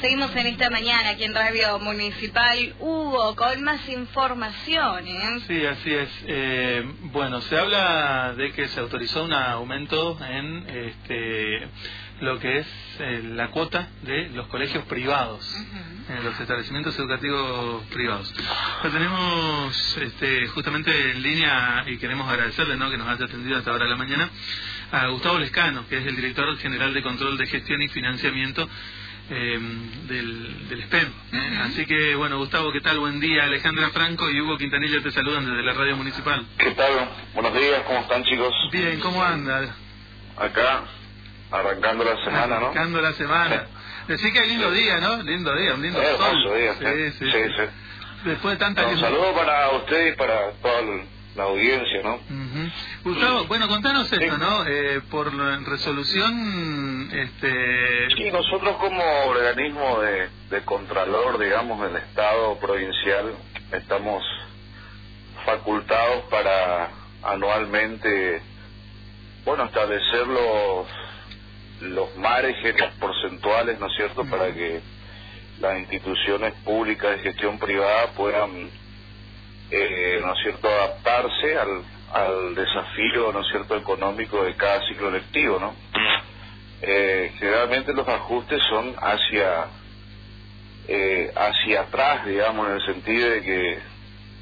Seguimos en esta mañana aquí en Radio Municipal. Hugo, con más información. ¿eh? Sí, así es. Eh, bueno, se habla de que se autorizó un aumento en este, lo que es eh, la cuota de los colegios privados, en los establecimientos educativos privados. Lo tenemos este, justamente en línea y queremos agradecerle ¿no? que nos haya atendido hasta ahora de la mañana a Gustavo Lescano, que es el director general de Control de Gestión y Financiamiento eh, del, del SPEM. ¿eh? Así que, bueno, Gustavo, ¿qué tal? Buen día. Alejandra Franco y Hugo Quintanilla te saludan desde la radio municipal. ¿Qué tal? Buenos días, ¿cómo están chicos? Bien, ¿cómo anda? Acá, arrancando la semana, ¿no? Arrancando la semana. Decí que hay lindo día, ¿no? Lindo día, un lindo Eh, sol. día, sí, sí, sí, sí, sí. Después de tanta Un luz. saludo para ustedes y para toda la audiencia, ¿no? Gustavo, bueno, contanos esto, Sí. ¿no? Eh, por resolución, este... Sí, nosotros como organismo de, de contralor, digamos, del Estado provincial, estamos facultados para anualmente, bueno, establecer los, los márgenes porcentuales, ¿no es cierto?, para que las instituciones públicas de gestión privada puedan, eh, ¿no es cierto?, adaptarse al, al desafío, ¿no es cierto?, económico de cada ciclo lectivo, ¿no? Eh, generalmente los ajustes son hacia eh, hacia atrás, digamos, en el sentido de que,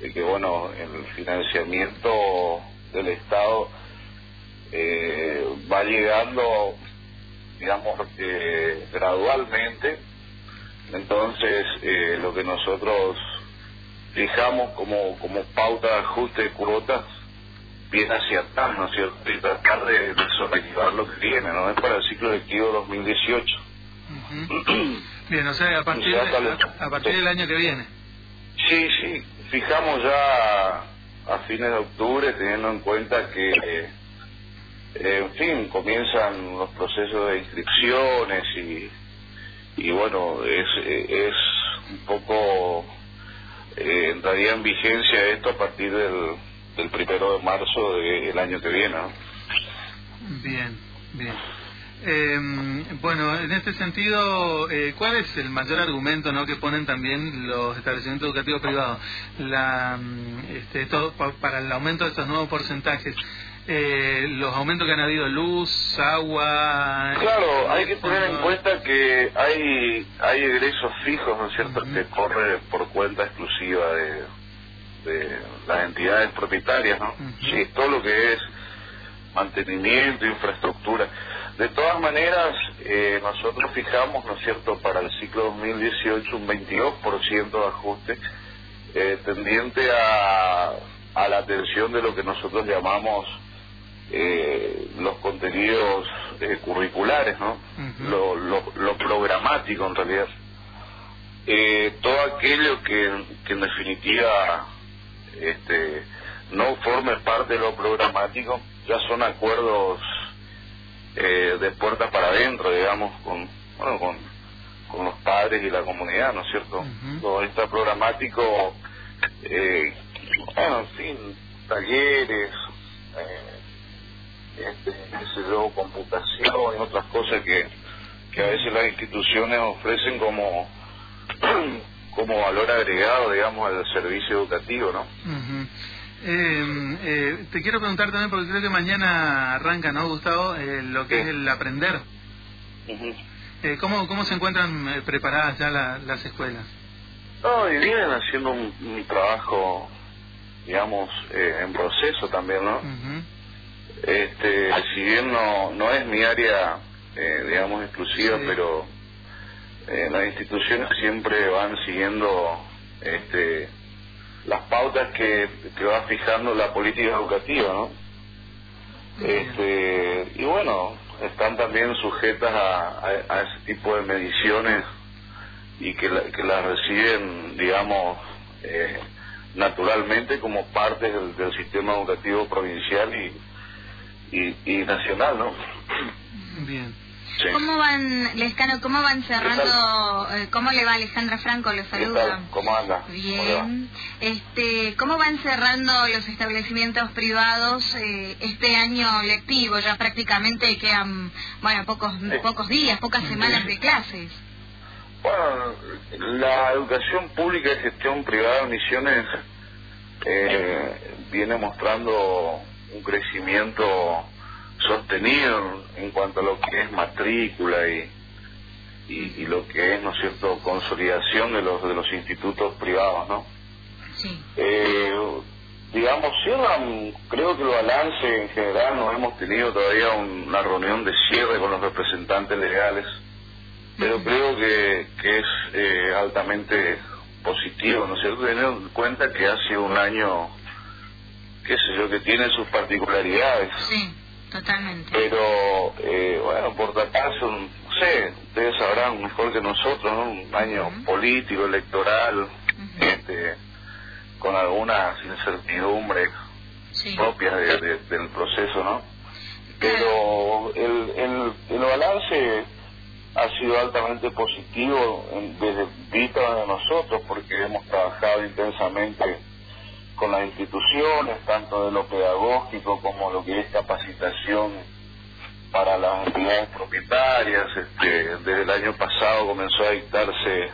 de que bueno, el financiamiento del Estado eh, va llegando, digamos, eh, gradualmente. Entonces, eh, lo que nosotros fijamos como, como pauta de ajuste de cuotas viene hacia atrás, ¿no es cierto? Y tratar de, de sobrellevar lo que viene, ¿no? Es para el ciclo lectivo 2018. Ujú. Bien, o sea, a partir, Ya de- sale. a, a partir del año que viene. Sí, sí, fijamos ya a fines de octubre, teniendo en cuenta que, eh, en fin, comienzan los procesos de inscripciones y, y bueno, es, es un poco, eh, entraría en vigencia esto a partir del, del primero de marzo del año que viene. Bien, bien. Eh, bueno, en este sentido, eh, ¿cuál es el mayor argumento ¿no? que ponen también los establecimientos educativos privados la, mm, este, pa- para el aumento de estos nuevos porcentajes? Eh, los aumentos que han habido luz, agua. Claro, hay que tener en cuenta que hay hay egresos fijos, ¿no es cierto?, que corre por cuenta exclusiva de, de las entidades propietarias, ¿no? Sí, todo lo que es mantenimiento, infraestructura. De todas maneras, eh, nosotros fijamos, ¿no es cierto?, para el ciclo 2018 un 22% de ajuste eh, tendiente a, a la atención de lo que nosotros llamamos eh, los contenidos eh, curriculares, ¿no? Ujú. lo, lo, lo programático en realidad. Eh, todo aquello que, que en definitiva este, no forme parte de lo programático ya son acuerdos eh, de puerta para adentro, digamos, con, bueno, con, con los padres y la comunidad, ¿no es cierto? Todo está programático, eh, bueno, en fin, talleres, eh, este, qué sé yo, computación y otras cosas que, que a veces las instituciones ofrecen como, como valor agregado, digamos, al servicio educativo, ¿no? Ujú. Eh, eh, te quiero preguntar también, porque creo que mañana arranca, ¿no, Gustavo? Eh, lo que Sí. es el aprender. Eh, ¿cómo, ¿Cómo se encuentran eh, preparadas ya la- las escuelas? No, y vienen haciendo un, un trabajo, digamos, eh, en proceso también, ¿no? Ujú. Este, si bien no, no es mi área, eh, digamos, exclusiva, Sí. pero eh, las instituciones siempre van siguiendo este, las pautas que, que va fijando la política educativa, ¿no? Este, y bueno, están también sujetas a, a- a ese tipo de mediciones y que, la- que las reciben, digamos, eh, naturalmente como parte del, del sistema educativo provincial y, y, y nacional, ¿no? Bien. Sí. ¿Cómo van, Lescano, cómo van cerrando, eh, cómo le va Alejandra Franco, ¿Qué saluda? ¿Cómo anda? ¿Cómo? Bien. Este, ¿Cómo van cerrando los establecimientos privados eh, este año lectivo? Ya prácticamente quedan, bueno, pocos, Sí. pocos días, pocas semanas de clases. Bueno, la educación pública y gestión privada de Misiones eh, viene mostrando un crecimiento sostenido en cuanto a lo que es matrícula y, y, lo que es, ¿no es cierto?, consolidación de los, de los institutos privados, ¿no? Sí. Eh, digamos, cierran, creo que el balance en general, no hemos tenido todavía una reunión de cierre con los representantes legales, pero creo que, que es eh, altamente positivo, ¿no es cierto?, teniendo en cuenta que ha sido un año, qué sé yo, que tiene sus particularidades. Sí, totalmente. Pero, eh, bueno, por tratarse, no sé, ustedes sabrán mejor que nosotros, ¿no? Un año político, electoral, este con algunas incertidumbres propias del proceso, ¿no? Pero el, el, el balance ha sido altamente positivo desde vista de nosotros porque hemos trabajado intensamente con las instituciones, tanto de lo pedagógico como lo que es capacitación para las entidades propietarias. Este, desde el año pasado comenzó a dictarse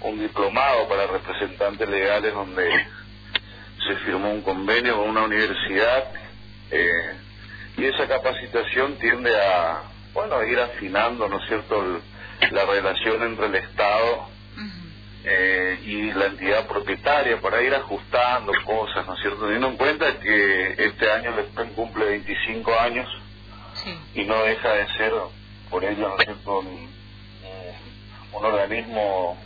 un diplomado para representantes legales donde se firmó un convenio con una universidad eh, y esa capacitación tiende a bueno ir afinando no es cierto la relación entre el Estado eh, y la entidad propietaria para ir ajustando cosas no es cierto teniendo en cuenta que este año el SPEN cumple 25 años y no deja de ser por ello no es cierto un organismo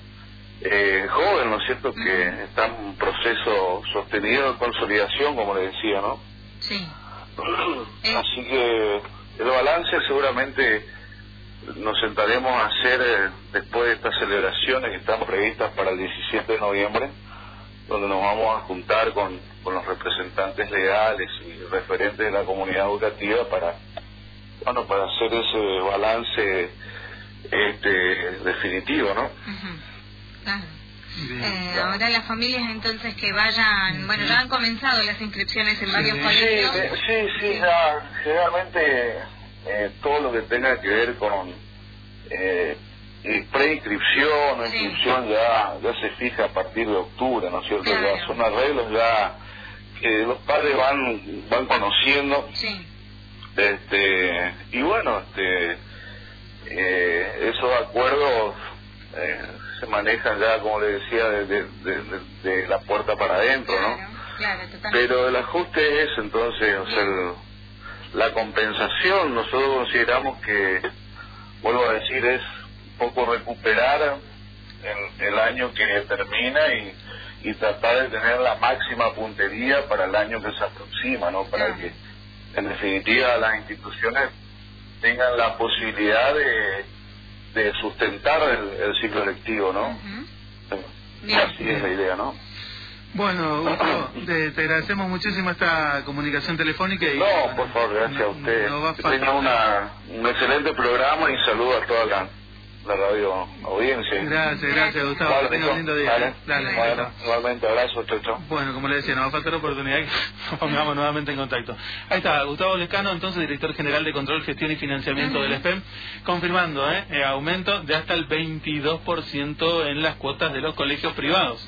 eh, joven, ¿no es cierto?, que está en un proceso sostenido de consolidación, como le decía, ¿no? Sí. Así que el balance seguramente nos sentaremos a hacer eh, después de estas celebraciones que están previstas para el 17 de noviembre, donde nos vamos a juntar con, con los representantes legales y referentes de la comunidad educativa para, bueno, para hacer ese balance este definitivo, ¿no? Eh, ahora las familias entonces que vayan, bueno, ya han comenzado las inscripciones en varios colegios. Sí, sí, ya generalmente eh, todo lo que tenga que ver con eh, preinscripción o inscripción ya, ya se fija a partir de octubre, ¿no es cierto? Ya son arreglos ya que los padres van van conociendo. Sí. Este, y bueno, este, eh, esos acuerdos eh, se manejan ya, como le decía, de, de, la puerta para adentro, ¿no? Pero el ajuste es entonces, o sea, la compensación, nosotros consideramos que, vuelvo a decir, es un poco recuperar el, el año que termina y, y tratar de tener la máxima puntería para el año que se aproxima, ¿no? Para que, en definitiva, las instituciones tengan la posibilidad de de sustentar el, ciclo electivo, ¿no? Así es la idea, ¿no? Bueno, Gustavo, te, agradecemos muchísimo esta comunicación telefónica. Y, no, por favor, gracias a usted. que tenga una, un excelente programa y saludo a toda la la radio audiencia. Gracias, gracias Gustavo, que tenga un lindo día. Dale, bueno, igualmente, abrazo, chao, Bueno, como le decía, nos va a faltar oportunidad que nos pongamos nuevamente en contacto. Ahí está, Gustavo Lescano, entonces director general de Control, Gestión y Financiamiento del SPEM, confirmando ¿eh? eh, aumento de hasta el 22% en las cuotas de los colegios privados.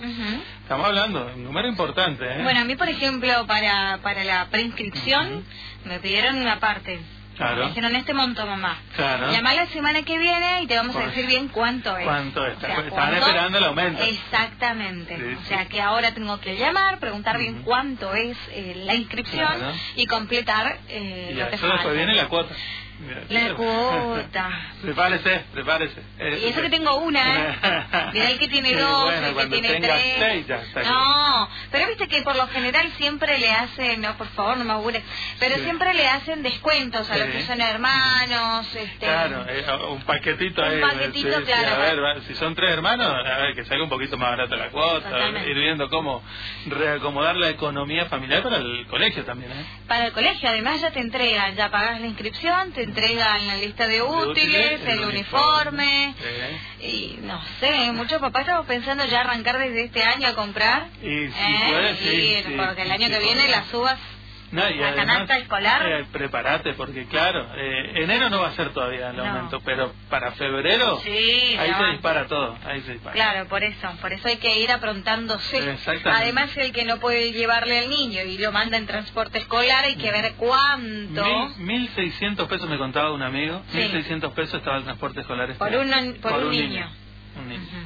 Estamos hablando de un número importante. ¿eh? Bueno, a mí, por ejemplo, para, para la preinscripción, me pidieron una parte Claro. dijeron este monto, mamá. Claro. Llama la semana que viene y te vamos a decir bien cuánto es. ¿Cuánto es? Estaban esperando el aumento. Exactamente. o sea que ahora tengo que llamar, preguntar bien cuánto es eh, la inscripción y completar eh, y lo que después viene la cuota. La cuota. prepárese, prepárese. y eso que tengo una, mira el que tiene dos, el que tiene tres. no, pero viste que por lo general siempre le hacen, no, por favor, no me aburre, pero siempre le hacen descuentos a los que son hermanos. Este, claro, eh, un paquetito Un paquetito, claro. a ver, si son tres hermanos, a ver, que salga un poquito más barata la cuota, ir viendo cómo reacomodar la economía familiar para el colegio también. ¿eh? Para el colegio, además ya te entregan, ya pagas la inscripción, te entregan la lista de útiles, el, uniforme, y no sé, muchos papás estamos pensando ya arrancar desde este año a comprar. Y si ¿eh? puede, sí, porque el año que viene las uvas la canasta escolar. Eh, prepárate, porque claro, eh, enero no va a ser todavía el aumento, pero para febrero sí, ahí se dispara todo, ahí se dispara. Claro, por eso, por eso hay que ir aprontándose. Además, el que no puede llevarle al niño y lo manda en transporte escolar, hay que ver cuánto. Mil, seiscientos pesos me contaba un amigo, mil seiscientos pesos estaba el transporte escolar. Este por, un, por, un, niño. Un niño.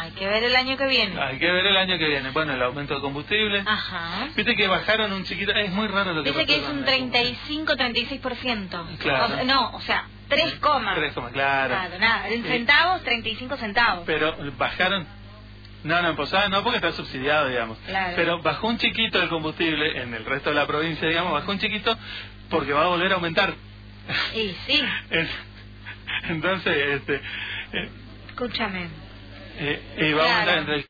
Hay que ver el año que viene. Hay que ver el año que viene. Bueno, el aumento de combustible. Ajá. Viste que bajaron un chiquito. Es muy raro lo que Dice que es un 35-36%. Claro. no, o sea, 3, 3, claro. Claro, nada. En centavos, 35 centavos. Pero bajaron. No, no, en Posada no, porque está subsidiado, digamos. Claro. Pero bajó un chiquito el combustible en el resto de la provincia, digamos, bajó un chiquito porque va a volver a aumentar. Y sí. Entonces, este. Eh, Escúchame eh, y vamos a entrar entre